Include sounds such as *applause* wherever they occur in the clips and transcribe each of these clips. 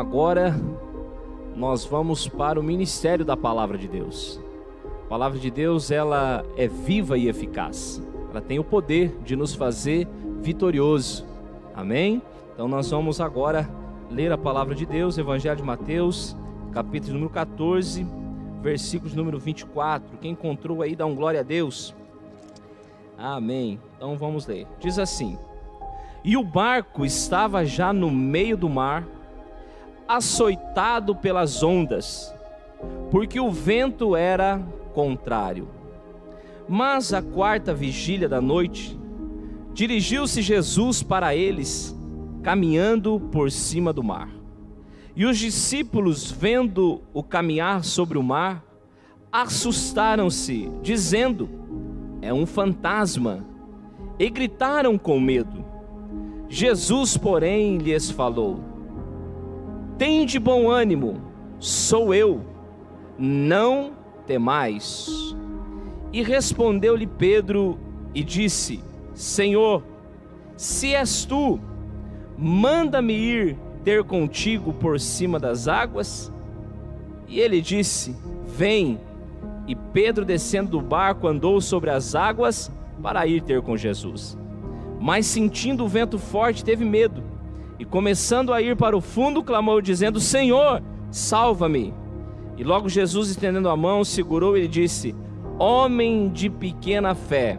Agora nós vamos para o ministério da palavra de Deus. A palavra de Deus, ela é viva e eficaz. Ela tem o poder de nos fazer vitorioso. Amém? Então nós vamos agora ler a palavra de Deus, Evangelho de Mateus, capítulo número 14, versículos número 24. Quem encontrou aí, dá um glória a Deus. Amém. Então vamos ler. Diz assim: E o barco estava já no meio do mar, açoitado pelas ondas, porque o vento era contrário. Mas a quarta vigília da noite, dirigiu-se Jesus para eles, caminhando por cima do mar. E os discípulos, vendo o caminhar sobre o mar, assustaram-se, dizendo: É um fantasma, e gritaram com medo. Jesus, porém, lhes falou: Tende bom ânimo, sou eu, não temais. E respondeu-lhe Pedro e disse: Senhor, se és tu, manda-me ir ter contigo por cima das águas? E ele disse: Vem. E Pedro, descendo do barco, andou sobre as águas para ir ter com Jesus. Mas sentindo o vento forte, teve medo e começando a ir para o fundo, clamou, dizendo: Senhor, salva-me. E logo Jesus, estendendo a mão, segurou e disse: Homem de pequena fé,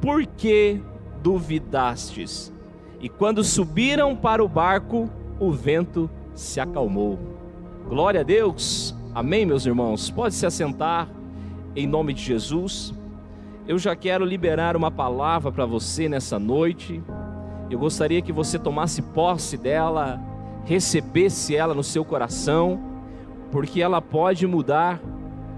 por que duvidastes? E quando subiram para o barco, o vento se acalmou. Glória a Deus. Amém, meus irmãos. Pode se assentar em nome de Jesus. Eu já quero liberar uma palavra para você nessa noite. Eu gostaria que você tomasse posse dela, recebesse ela no seu coração, porque ela pode mudar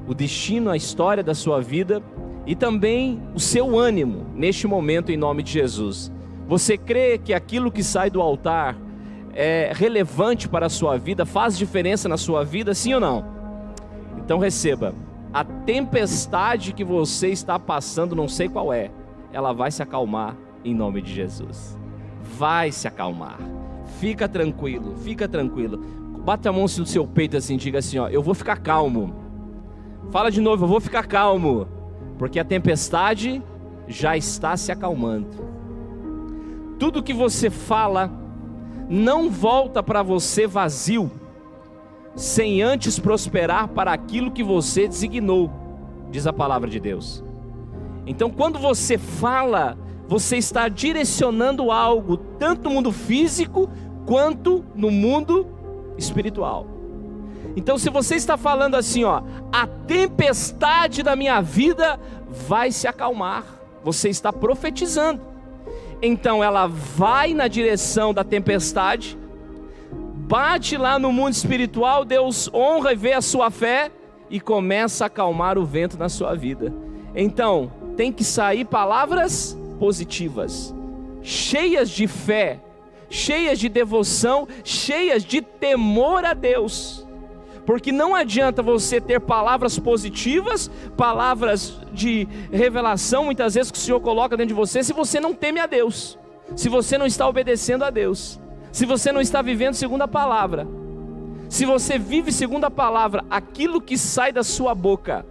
o destino, a história da sua vida e também o seu ânimo neste momento, em nome de Jesus. Você crê que aquilo que sai do altar é relevante para a sua vida, faz diferença na sua vida, sim ou não? Então receba. A tempestade que você está passando, não sei qual é, ela vai se acalmar em nome de Jesus vai se acalmar. Fica tranquilo, fica tranquilo. Bata a mão no seu peito assim, diga assim, ó, eu vou ficar calmo. Fala de novo, eu vou ficar calmo, porque a tempestade já está se acalmando. Tudo que você fala não volta para você vazio, sem antes prosperar para aquilo que você designou, diz a palavra de Deus. Então, quando você fala, você está direcionando algo tanto no mundo físico quanto no mundo espiritual. Então, se você está falando assim, ó, a tempestade da minha vida vai se acalmar, você está profetizando. Então, ela vai na direção da tempestade, bate lá no mundo espiritual, Deus honra e vê a sua fé e começa a acalmar o vento na sua vida. Então, tem que sair palavras positivas, cheias de fé, cheias de devoção, cheias de temor a Deus. Porque não adianta você ter palavras positivas, palavras de revelação, muitas vezes que o Senhor coloca dentro de você, se você não teme a Deus, se você não está obedecendo a Deus, se você não está vivendo segundo a palavra. Se você vive segundo a palavra, aquilo que sai da sua boca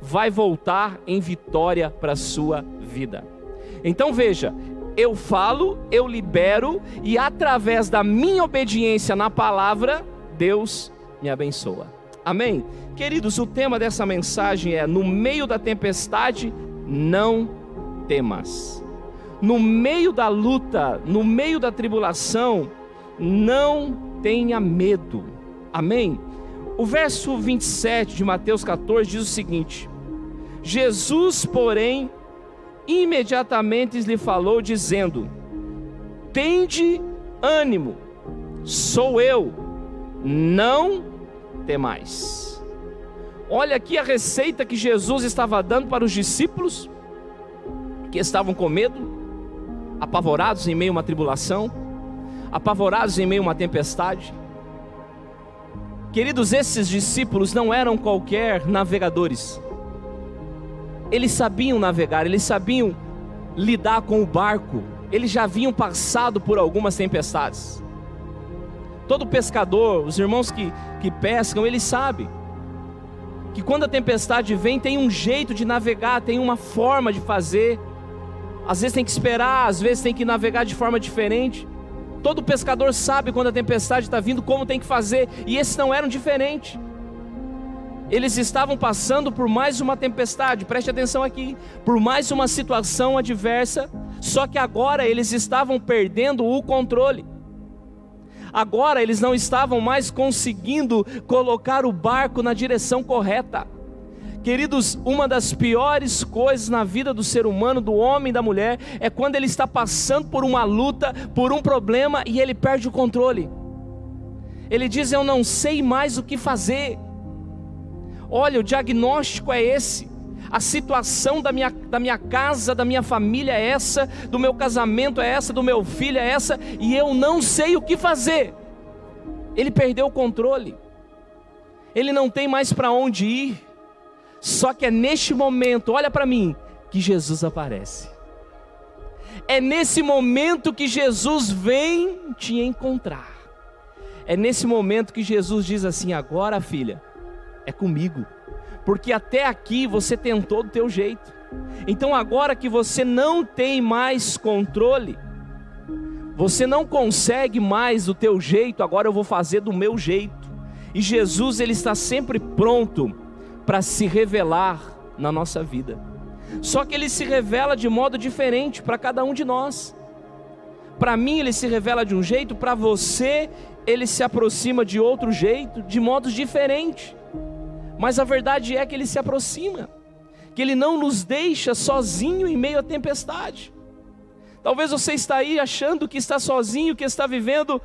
vai voltar em vitória para a sua vida. Então veja, eu falo, eu libero e através da minha obediência na palavra, Deus me abençoa. Amém? Queridos, o tema dessa mensagem é: no meio da tempestade, não temas. No meio da luta, no meio da tribulação, não tenha medo. Amém? O verso 27 de Mateus 14 diz o seguinte: Jesus, porém, imediatamente lhe falou, dizendo: Tende ânimo, sou eu, não temais. Olha aqui a receita que Jesus estava dando para os discípulos que estavam com medo, apavorados em meio a uma tribulação, apavorados em meio a uma tempestade. Queridos, esses discípulos não eram qualquer navegadores eles sabiam navegar, eles sabiam lidar com o barco, eles já haviam passado por algumas tempestades. Todo pescador, os irmãos que, que pescam, eles sabem que quando a tempestade vem, tem um jeito de navegar, tem uma forma de fazer. Às vezes tem que esperar, às vezes tem que navegar de forma diferente. Todo pescador sabe quando a tempestade está vindo, como tem que fazer, e esses não eram diferentes. Eles estavam passando por mais uma tempestade, preste atenção aqui, por mais uma situação adversa, só que agora eles estavam perdendo o controle. Agora eles não estavam mais conseguindo colocar o barco na direção correta. Queridos, uma das piores coisas na vida do ser humano, do homem e da mulher, é quando ele está passando por uma luta, por um problema e ele perde o controle. Ele diz: Eu não sei mais o que fazer. Olha, o diagnóstico é esse. A situação da minha, da minha casa, da minha família é essa, do meu casamento é essa, do meu filho é essa, e eu não sei o que fazer. Ele perdeu o controle, ele não tem mais para onde ir. Só que é neste momento, olha para mim, que Jesus aparece. É nesse momento que Jesus vem te encontrar. É nesse momento que Jesus diz assim: agora, filha, é comigo porque até aqui você tentou do teu jeito. Então agora que você não tem mais controle, você não consegue mais do teu jeito, agora eu vou fazer do meu jeito. E Jesus ele está sempre pronto para se revelar na nossa vida. Só que ele se revela de modo diferente para cada um de nós. Para mim ele se revela de um jeito, para você ele se aproxima de outro jeito, de modos diferentes. Mas a verdade é que ele se aproxima, que ele não nos deixa sozinho em meio à tempestade. Talvez você está aí achando que está sozinho, que está vivendo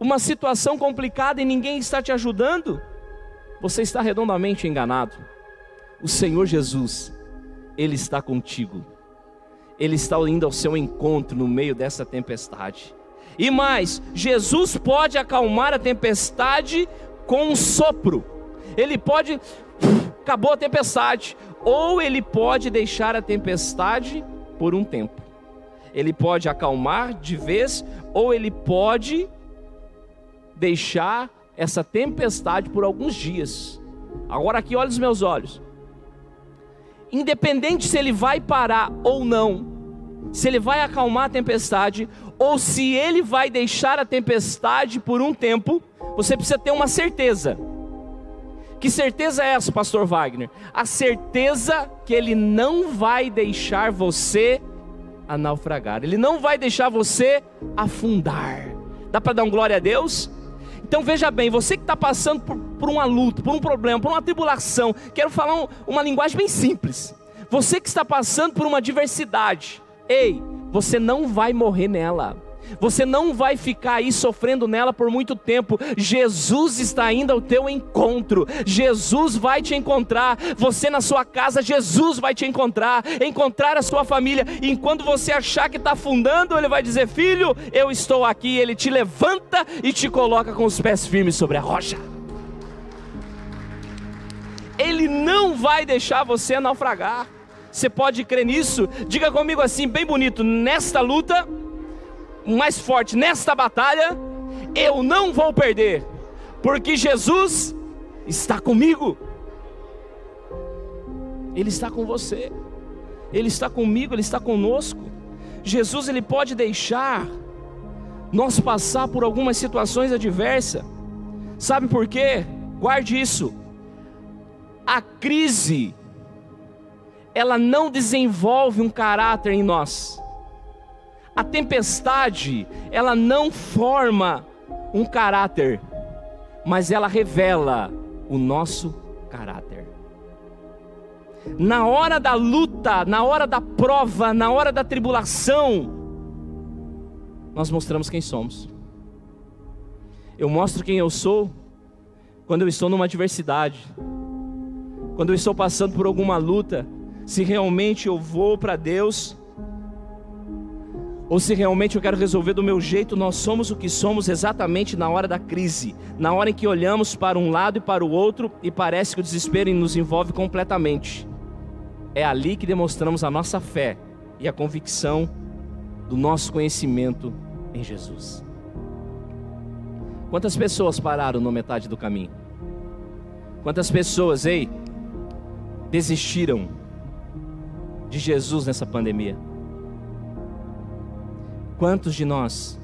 uma situação complicada e ninguém está te ajudando. Você está redondamente enganado. O Senhor Jesus, Ele está contigo. Ele está indo ao seu encontro no meio dessa tempestade. E mais, Jesus pode acalmar a tempestade com um sopro ele pode, acabou a tempestade, ou ele pode deixar a tempestade por um tempo. Ele pode acalmar de vez, ou ele pode deixar essa tempestade por alguns dias. Agora aqui olha os meus olhos. Independente se ele vai parar ou não, se ele vai acalmar a tempestade ou se ele vai deixar a tempestade por um tempo, você precisa ter uma certeza que certeza é essa, pastor Wagner? A certeza que ele não vai deixar você a naufragar. Ele não vai deixar você afundar. Dá para dar um glória a Deus? Então veja bem, você que está passando por, por, uma luta, por um problema, por uma tribulação, quero falar um, uma linguagem bem simples. Você que está passando por uma adversidade, ei, você não vai morrer nela. Você não vai ficar aí sofrendo nela por muito tempo. Jesus está indo ao teu encontro. Jesus vai te encontrar. Você na sua casa, Jesus vai te encontrar. Encontrar a sua família. E enquanto você achar que está afundando, Ele vai dizer: Filho, eu estou aqui. Ele te levanta e te coloca com os pés firmes sobre a rocha. Ele não vai deixar você naufragar. Você pode crer nisso? Diga comigo assim, bem bonito: nesta luta mais forte nesta batalha, eu não vou perder, porque Jesus está comigo. Ele está com você. Ele está comigo, ele está conosco. Jesus ele pode deixar nós passar por algumas situações adversas. Sabe por quê? Guarde isso. A crise ela não desenvolve um caráter em nós. A tempestade, ela não forma um caráter, mas ela revela o nosso caráter. Na hora da luta, na hora da prova, na hora da tribulação, nós mostramos quem somos. Eu mostro quem eu sou quando eu estou numa adversidade, quando eu estou passando por alguma luta, se realmente eu vou para Deus ou se realmente eu quero resolver do meu jeito, nós somos o que somos exatamente na hora da crise, na hora em que olhamos para um lado e para o outro e parece que o desespero nos envolve completamente. É ali que demonstramos a nossa fé e a convicção do nosso conhecimento em Jesus. Quantas pessoas pararam na metade do caminho? Quantas pessoas, ei, desistiram de Jesus nessa pandemia? Quantos de nós,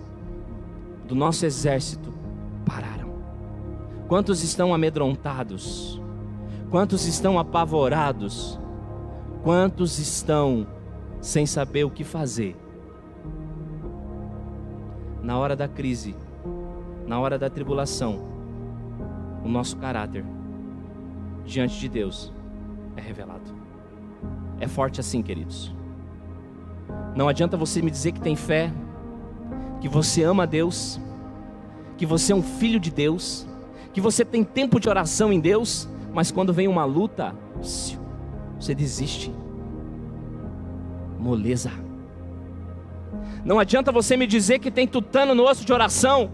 do nosso exército, pararam? Quantos estão amedrontados? Quantos estão apavorados? Quantos estão sem saber o que fazer? Na hora da crise, na hora da tribulação, o nosso caráter diante de Deus é revelado. É forte assim, queridos. Não adianta você me dizer que tem fé, que você ama Deus, que você é um filho de Deus, que você tem tempo de oração em Deus, mas quando vem uma luta, você desiste. Moleza. Não adianta você me dizer que tem tutano no osso de oração,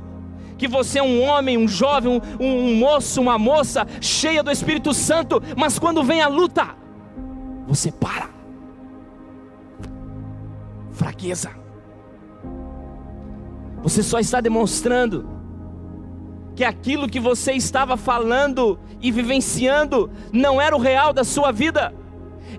que você é um homem, um jovem, um, um moço, uma moça cheia do Espírito Santo, mas quando vem a luta, você para. Fraqueza. Você só está demonstrando que aquilo que você estava falando e vivenciando não era o real da sua vida.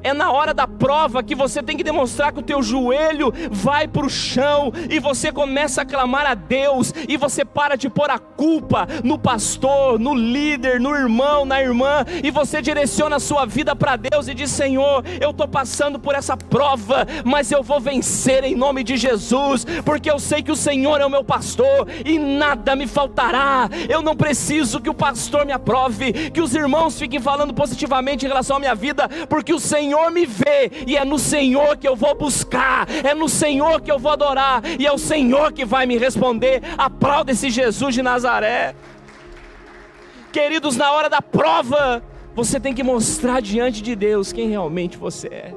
É na hora da prova que você tem que demonstrar que o teu joelho vai para o chão e você começa a clamar a Deus e você para de pôr a culpa no pastor, no líder, no irmão, na irmã e você direciona a sua vida para Deus e diz: Senhor, eu estou passando por essa prova, mas eu vou vencer em nome de Jesus, porque eu sei que o Senhor é o meu pastor e nada me faltará. Eu não preciso que o pastor me aprove, que os irmãos fiquem falando positivamente em relação à minha vida, porque o Senhor Senhor me vê, e é no Senhor que eu vou buscar, é no Senhor que eu vou adorar, e é o Senhor que vai me responder. Aplauda esse Jesus de Nazaré. Queridos, na hora da prova, você tem que mostrar diante de Deus quem realmente você é.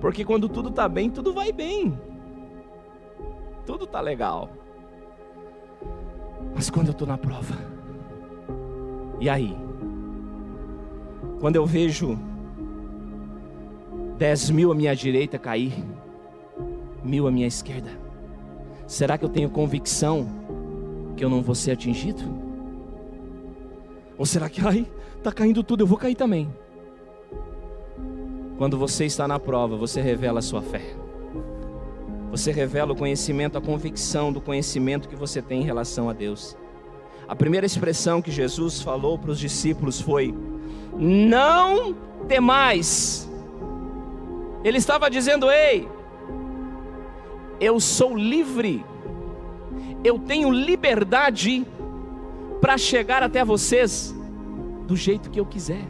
Porque quando tudo está bem, tudo vai bem. Tudo está legal. Mas quando eu estou na prova, e aí? Quando eu vejo Dez mil à minha direita cair, mil à minha esquerda. Será que eu tenho convicção que eu não vou ser atingido? Ou será que, ai, está caindo tudo, eu vou cair também? Quando você está na prova, você revela a sua fé. Você revela o conhecimento, a convicção do conhecimento que você tem em relação a Deus. A primeira expressão que Jesus falou para os discípulos foi: Não temais. Ele estava dizendo: Ei, eu sou livre, eu tenho liberdade para chegar até vocês do jeito que eu quiser.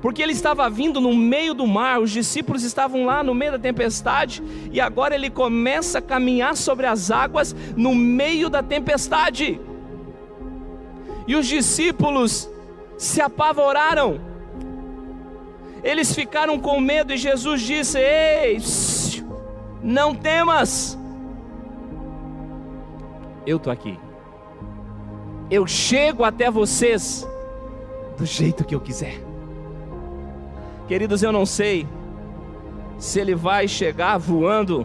Porque ele estava vindo no meio do mar, os discípulos estavam lá no meio da tempestade, e agora ele começa a caminhar sobre as águas no meio da tempestade. E os discípulos se apavoraram eles ficaram com medo e Jesus disse: Ei, não temas, eu estou aqui. Eu chego até vocês do jeito que eu quiser. Queridos, eu não sei se ele vai chegar voando,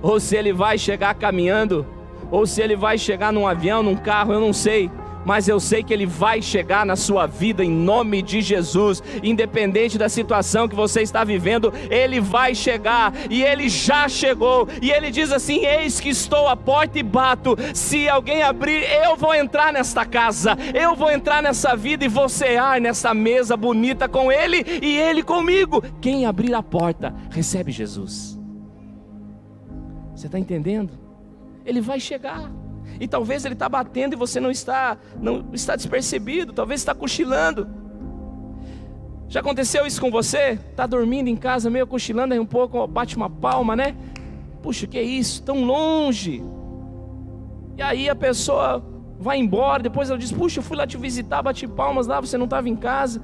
ou se ele vai chegar caminhando, ou se ele vai chegar num avião, num carro, eu não sei mas eu sei que Ele vai chegar na sua vida em nome de Jesus, independente da situação que você está vivendo, Ele vai chegar e Ele já chegou. E Ele diz assim: Eis que estou à porta e bato. Se alguém abrir, eu vou entrar nesta casa, eu vou entrar nessa vida e vou cear nessa mesa bonita com Ele e Ele comigo. Quem abrir a porta recebe Jesus. Você está entendendo? Ele vai chegar. E talvez ele está batendo e você não está, não está despercebido, talvez está cochilando. Já aconteceu isso com você? Está dormindo em casa, meio cochilando, aí um pouco bate uma palma, né? Puxa, que é isso? Tão longe. E aí a pessoa vai embora, depois ela diz: Puxa, eu fui lá te visitar, bati palmas lá, você não estava em casa,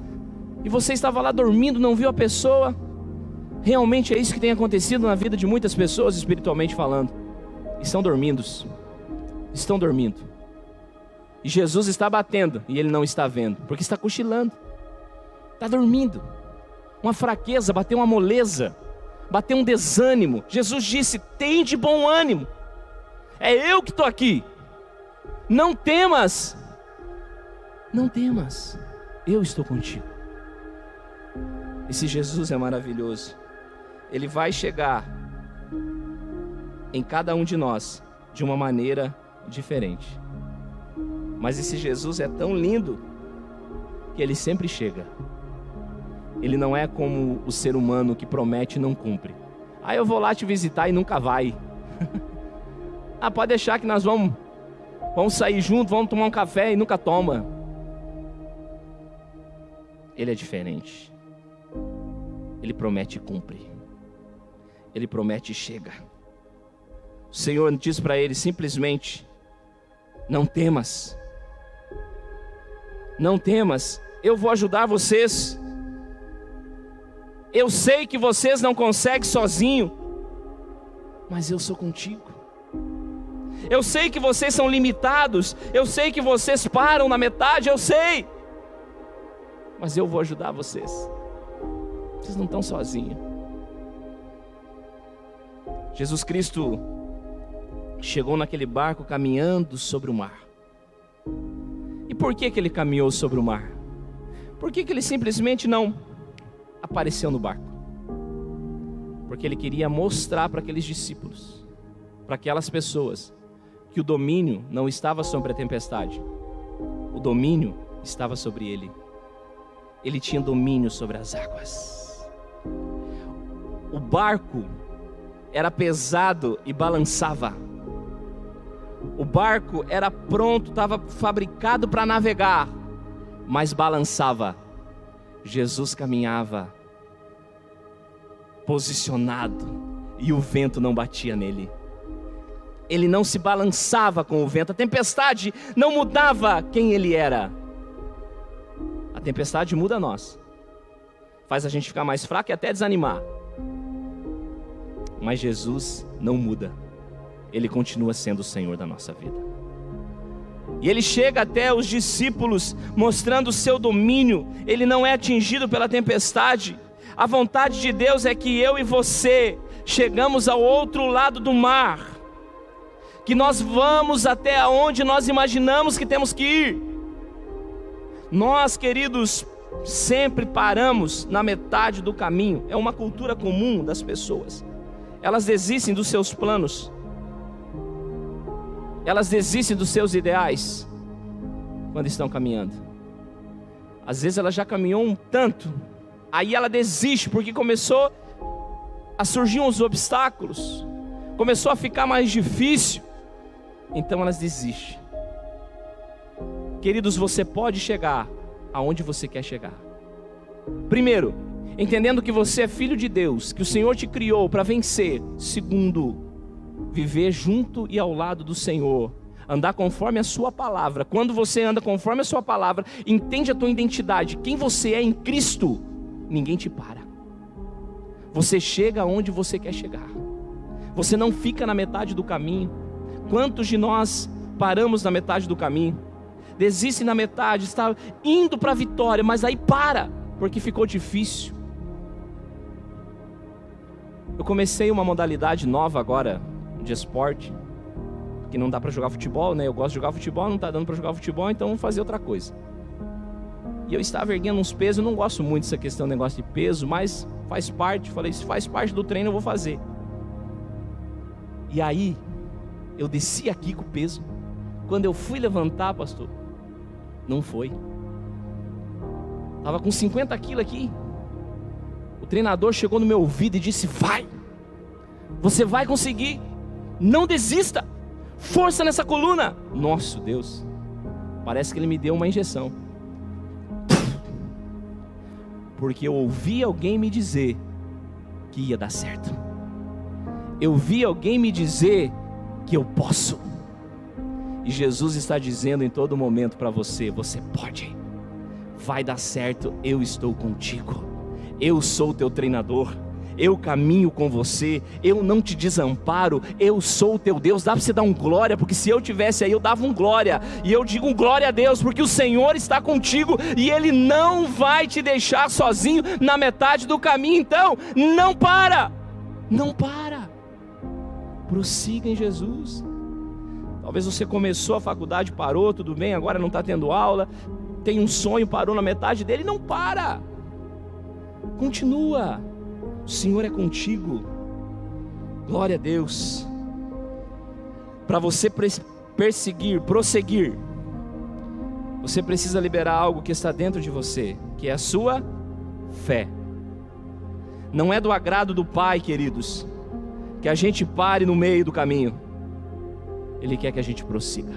e você estava lá dormindo, não viu a pessoa. Realmente é isso que tem acontecido na vida de muitas pessoas, espiritualmente falando. Estão dormindo estão dormindo. E Jesus está batendo e ele não está vendo, porque está cochilando, está dormindo. Uma fraqueza, bateu uma moleza, bateu um desânimo. Jesus disse: tem de bom ânimo, é eu que estou aqui. Não temas, não temas, eu estou contigo. Esse Jesus é maravilhoso. Ele vai chegar em cada um de nós de uma maneira diferente. Mas esse Jesus é tão lindo que ele sempre chega. Ele não é como o ser humano que promete e não cumpre. Ah, eu vou lá te visitar e nunca vai. *laughs* ah, pode deixar que nós vamos vamos sair junto, vamos tomar um café e nunca toma. Ele é diferente. Ele promete e cumpre. Ele promete e chega. O Senhor diz para ele simplesmente: Não temas. Não temas, eu vou ajudar vocês. Eu sei que vocês não conseguem sozinho, mas eu sou contigo. Eu sei que vocês são limitados, eu sei que vocês param na metade, eu sei. Mas eu vou ajudar vocês. Vocês não estão sozinhos. Jesus Cristo chegou naquele barco caminhando sobre o mar. E por que, que ele caminhou sobre o mar? Por que, que ele simplesmente não apareceu no barco? Porque ele queria mostrar para aqueles discípulos, para aquelas pessoas, que o domínio não estava sobre a tempestade, o domínio estava sobre ele. Ele tinha domínio sobre as águas. O barco era pesado e balançava. O barco era pronto, estava fabricado para navegar, mas balançava. Jesus caminhava posicionado e o vento não batia nele. Ele não se balançava com o vento, a tempestade não mudava quem ele era. A tempestade muda nós, faz a gente ficar mais fraco e até desanimar. Mas Jesus não muda ele continua sendo o Senhor da nossa vida. E ele chega até os discípulos mostrando o seu domínio, ele não é atingido pela tempestade. A vontade de Deus é que eu e você chegamos ao outro lado do mar, que nós vamos até onde nós imaginamos que temos que ir. Nós, queridos, sempre paramos na metade do caminho, é uma cultura comum das pessoas. Elas desistem dos seus planos, elas desistem dos seus ideais quando estão caminhando. Às vezes ela já caminhou um tanto, aí ela desiste porque começou a surgir uns obstáculos, começou a ficar mais difícil, então elas desistem. Queridos, você pode chegar aonde você quer chegar. Primeiro, entendendo que você é filho de Deus, que o Senhor te criou para vencer. Segundo, viver junto e ao lado do Senhor, andar conforme a sua palavra. Quando você anda conforme a sua palavra, entende a tua identidade, quem você é em Cristo, ninguém te para. Você chega onde você quer chegar. Você não fica na metade do caminho. Quantos de nós paramos na metade do caminho? Desiste na metade, está indo para a vitória, mas aí para, porque ficou difícil. Eu comecei uma modalidade nova agora, de esporte, que não dá para jogar futebol, né? Eu gosto de jogar futebol, não tá dando para jogar futebol, então vamos fazer outra coisa. E eu estava erguendo uns pesos, eu não gosto muito dessa questão, negócio de peso, mas faz parte, falei, se faz parte do treino, eu vou fazer. E aí, eu desci aqui com o peso. Quando eu fui levantar, pastor, não foi. Tava com 50 quilos aqui. O treinador chegou no meu ouvido e disse: Vai, você vai conseguir. Não desista. Força nessa coluna. Nosso Deus. Parece que ele me deu uma injeção. Porque eu ouvi alguém me dizer que ia dar certo. Eu vi alguém me dizer que eu posso. E Jesus está dizendo em todo momento para você: você pode. Vai dar certo, eu estou contigo. Eu sou o teu treinador eu caminho com você, eu não te desamparo, eu sou o teu Deus. Dá para você dar um glória, porque se eu tivesse aí, eu dava um glória, e eu digo um glória a Deus, porque o Senhor está contigo e Ele não vai te deixar sozinho na metade do caminho. Então, não para, não para, prossiga em Jesus. Talvez você começou a faculdade, parou, tudo bem, agora não está tendo aula, tem um sonho, parou na metade dele, não para. Continua. O Senhor é contigo. Glória a Deus. Para você perseguir, prosseguir, você precisa liberar algo que está dentro de você, que é a sua fé. Não é do agrado do Pai, queridos, que a gente pare no meio do caminho. Ele quer que a gente prossiga.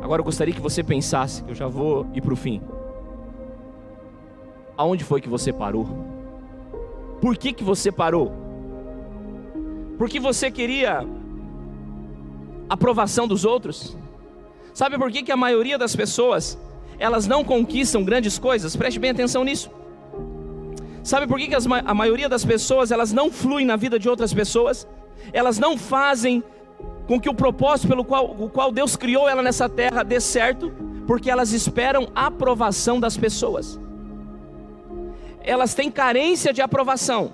Agora eu gostaria que você pensasse, que eu já vou ir para o fim. Aonde foi que você parou? Por que, que você parou? Porque você queria aprovação dos outros? Sabe por que, que a maioria das pessoas elas não conquistam grandes coisas? Preste bem atenção nisso. Sabe por que, que as, a maioria das pessoas elas não fluem na vida de outras pessoas? Elas não fazem com que o propósito pelo qual, o qual Deus criou ela nessa terra dê certo, porque elas esperam a aprovação das pessoas. Elas têm carência de aprovação.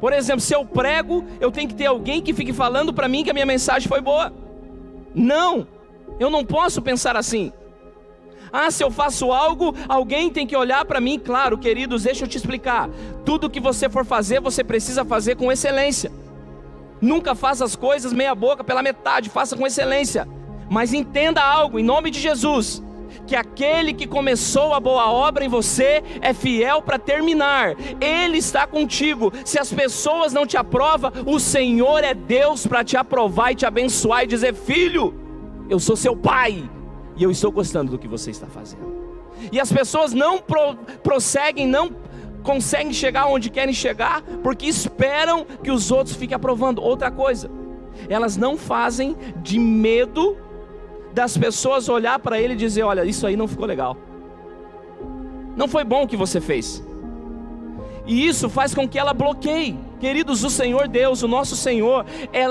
Por exemplo, se eu prego, eu tenho que ter alguém que fique falando para mim que a minha mensagem foi boa. Não, eu não posso pensar assim. Ah, se eu faço algo, alguém tem que olhar para mim. Claro, queridos, deixa eu te explicar. Tudo que você for fazer, você precisa fazer com excelência. Nunca faça as coisas meia boca, pela metade, faça com excelência. Mas entenda algo, em nome de Jesus que aquele que começou a boa obra em você é fiel para terminar. Ele está contigo. Se as pessoas não te aprovam, o Senhor é Deus para te aprovar e te abençoar e dizer: "Filho, eu sou seu pai e eu estou gostando do que você está fazendo". E as pessoas não pro, prosseguem, não conseguem chegar onde querem chegar, porque esperam que os outros fiquem aprovando. Outra coisa, elas não fazem de medo das pessoas olhar para ele e dizer: Olha, isso aí não ficou legal. Não foi bom o que você fez. E isso faz com que ela bloqueie. Queridos, o Senhor Deus, o nosso Senhor,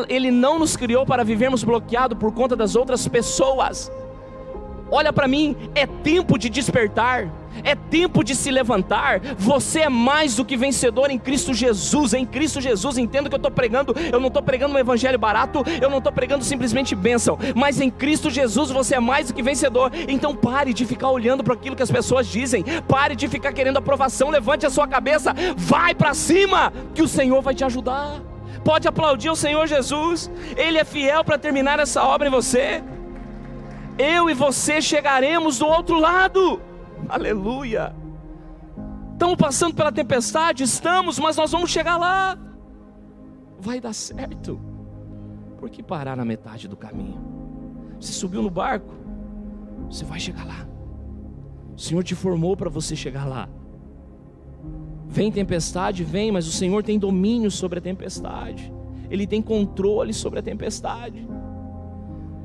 Ele não nos criou para vivermos bloqueados por conta das outras pessoas. Olha para mim, é tempo de despertar, é tempo de se levantar. Você é mais do que vencedor em Cristo Jesus. Em Cristo Jesus, entendo que eu estou pregando, eu não estou pregando um evangelho barato, eu não estou pregando simplesmente bênção, mas em Cristo Jesus você é mais do que vencedor. Então pare de ficar olhando para aquilo que as pessoas dizem, pare de ficar querendo aprovação, levante a sua cabeça, vai para cima, que o Senhor vai te ajudar. Pode aplaudir o Senhor Jesus, Ele é fiel para terminar essa obra em você eu e você chegaremos do outro lado. Aleluia. Estamos passando pela tempestade, estamos, mas nós vamos chegar lá. Vai dar certo. Por que parar na metade do caminho? Você subiu no barco, você vai chegar lá. O Senhor te formou para você chegar lá. Vem tempestade, vem, mas o Senhor tem domínio sobre a tempestade. Ele tem controle sobre a tempestade.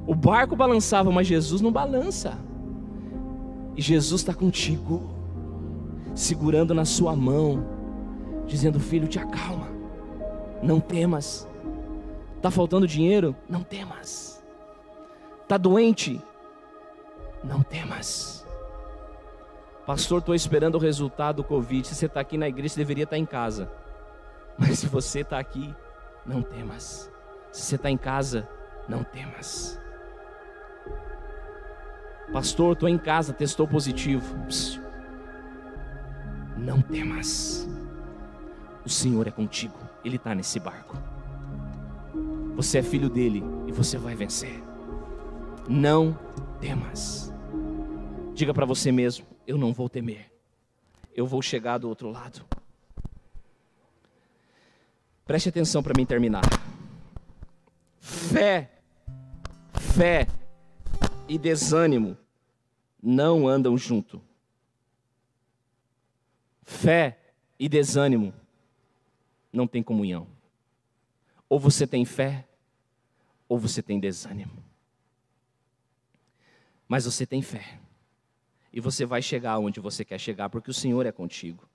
O barco balançava, mas Jesus não balança. E Jesus está contigo, segurando na sua mão, dizendo: Filho, te acalma, não temas. Está faltando dinheiro? Não temas. Está doente? Não temas. Pastor, estou esperando o resultado do Covid. Se você está aqui na igreja, você deveria estar tá em casa. Mas se você está aqui, não temas. Se você está em casa, não temas. Pastor, estou em casa, testou positivo. Não temas. O Senhor é contigo. Ele está nesse barco. Você é filho dele e você vai vencer. Não temas. Diga para você mesmo: eu não vou temer. Eu vou chegar do outro lado. Preste atenção para mim terminar. Fé, fé e desânimo não andam junto. Fé e desânimo não tem comunhão. Ou você tem fé, ou você tem desânimo. Mas você tem fé. E você vai chegar onde você quer chegar, porque o Senhor é contigo.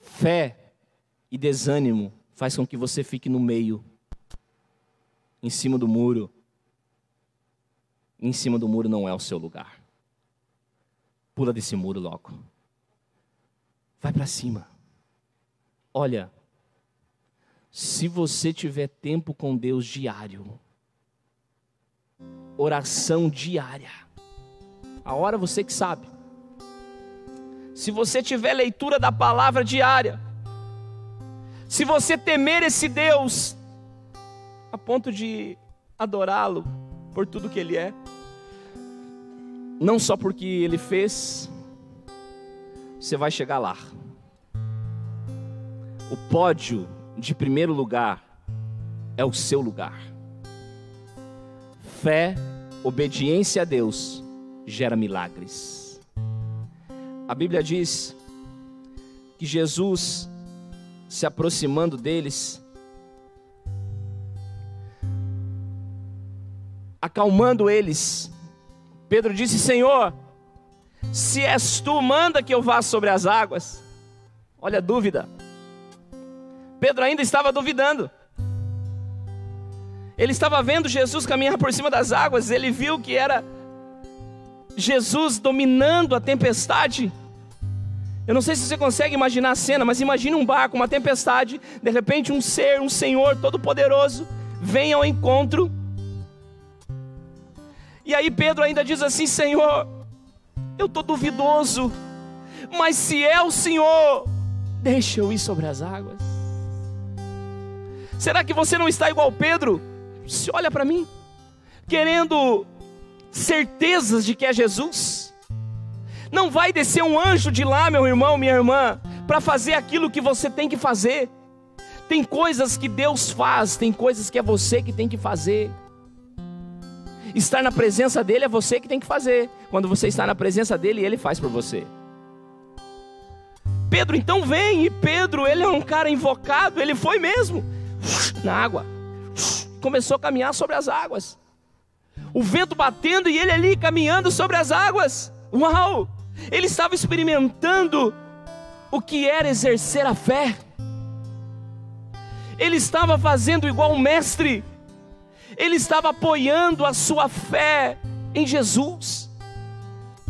Fé e desânimo faz com que você fique no meio, em cima do muro, em cima do muro não é o seu lugar. Pula desse muro logo. Vai para cima. Olha, Se você tiver tempo com Deus diário, oração diária, a hora você que sabe. Se você tiver leitura da palavra diária, se você temer esse Deus, a ponto de adorá-lo por tudo que Ele é, não só porque Ele fez, você vai chegar lá. O pódio de primeiro lugar é o seu lugar. Fé, obediência a Deus gera milagres. A Bíblia diz que Jesus, se aproximando deles, acalmando eles, Pedro disse: Senhor, se és tu, manda que eu vá sobre as águas. Olha a dúvida. Pedro ainda estava duvidando. Ele estava vendo Jesus caminhar por cima das águas, ele viu que era Jesus dominando a tempestade. Eu não sei se você consegue imaginar a cena, mas imagine um barco, uma tempestade, de repente um ser, um Senhor todo-poderoso vem ao encontro. E aí Pedro ainda diz assim: Senhor, eu estou duvidoso, mas se é o Senhor, deixa eu ir sobre as águas. Será que você não está igual Pedro? Se olha para mim, querendo certezas de que é Jesus. Não vai descer um anjo de lá, meu irmão, minha irmã, para fazer aquilo que você tem que fazer. Tem coisas que Deus faz, tem coisas que é você que tem que fazer. Estar na presença dele é você que tem que fazer. Quando você está na presença dele, ele faz por você. Pedro então vem, e Pedro, ele é um cara invocado, ele foi mesmo na água. Começou a caminhar sobre as águas. O vento batendo e ele ali caminhando sobre as águas. Uau! Ele estava experimentando o que era exercer a fé. Ele estava fazendo igual o mestre ele estava apoiando a sua fé em Jesus.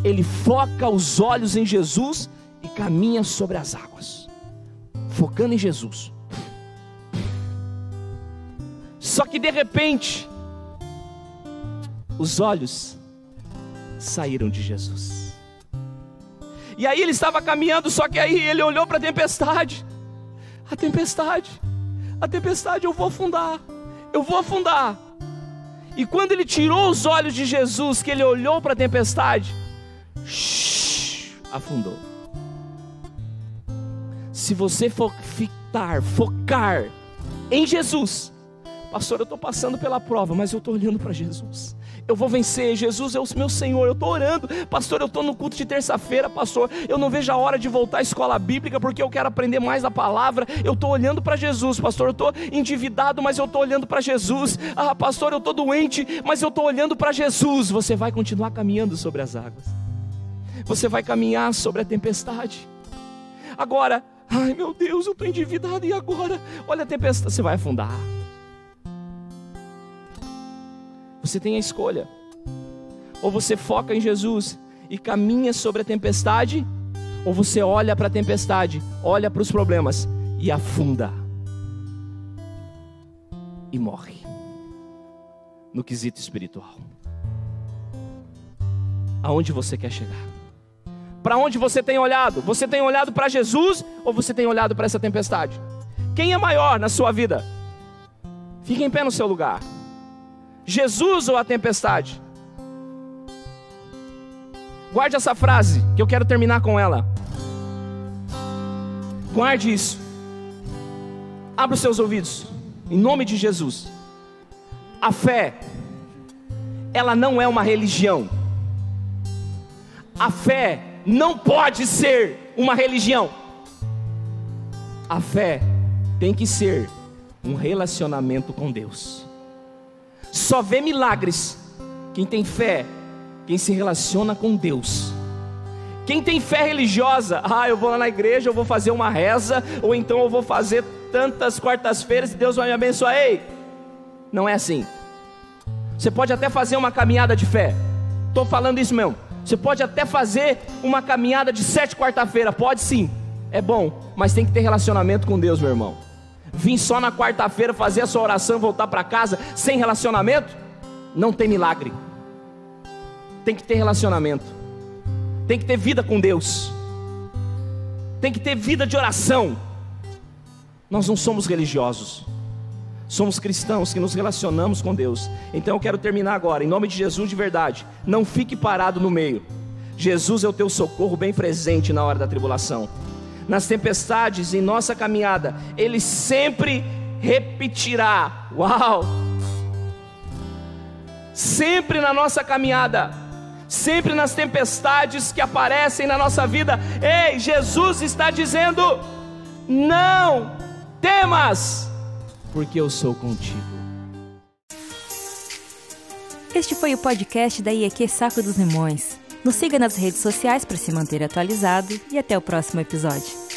Ele foca os olhos em Jesus e caminha sobre as águas, focando em Jesus. Só que de repente, os olhos saíram de Jesus. E aí ele estava caminhando, só que aí ele olhou para a tempestade. A tempestade, a tempestade, eu vou afundar, eu vou afundar. E quando ele tirou os olhos de Jesus, que ele olhou para a tempestade, shh, afundou. Se você for ficar, focar em Jesus, pastor, eu estou passando pela prova, mas eu estou olhando para Jesus eu vou vencer, Jesus é o meu Senhor, eu estou orando, pastor, eu estou no culto de terça-feira, pastor, eu não vejo a hora de voltar à escola bíblica, porque eu quero aprender mais da palavra, eu estou olhando para Jesus, pastor, eu estou endividado, mas eu estou olhando para Jesus, ah, pastor, eu estou doente, mas eu estou olhando para Jesus, você vai continuar caminhando sobre as águas, você vai caminhar sobre a tempestade, agora, ai meu Deus, eu estou endividado, e agora? Olha a tempestade, você vai afundar, Você tem a escolha. Ou você foca em Jesus e caminha sobre a tempestade, ou você olha para a tempestade, olha para os problemas e afunda. E morre. No quesito espiritual. Aonde você quer chegar? Para onde você tem olhado? Você tem olhado para Jesus ou você tem olhado para essa tempestade? Quem é maior na sua vida? Fique em pé no seu lugar. Jesus ou a tempestade? Guarde essa frase, que eu quero terminar com ela. Guarde isso. Abra os seus ouvidos, em nome de Jesus. A fé, ela não é uma religião. A fé não pode ser uma religião. A fé tem que ser um relacionamento com Deus. Só vê milagres quem tem fé, quem se relaciona com Deus. Quem tem fé religiosa, ah, eu vou lá na igreja, eu vou fazer uma reza, ou então eu vou fazer tantas quartas-feiras e Deus vai me abençoar. Ei, não é assim. Você pode até fazer uma caminhada de fé. Estou falando isso mesmo. Você pode até fazer uma caminhada de sete quarta-feira, pode sim. É bom, mas tem que ter relacionamento com Deus, meu irmão. Vim só na quarta-feira fazer a sua oração voltar para casa sem relacionamento? Não tem milagre. Tem que ter relacionamento. Tem que ter vida com Deus. Tem que ter vida de oração. Nós não somos religiosos. Somos cristãos que nos relacionamos com Deus. Então eu quero terminar agora, em nome de Jesus de verdade. Não fique parado no meio. Jesus é o teu socorro bem presente na hora da tribulação. Nas tempestades, em nossa caminhada, Ele sempre repetirá. Uau! Sempre na nossa caminhada, sempre nas tempestades que aparecem na nossa vida, ei, Jesus está dizendo: não temas, porque eu sou contigo. Este foi o podcast da IEQ Saco dos Limões. Nos siga nas redes sociais para se manter atualizado e até o próximo episódio.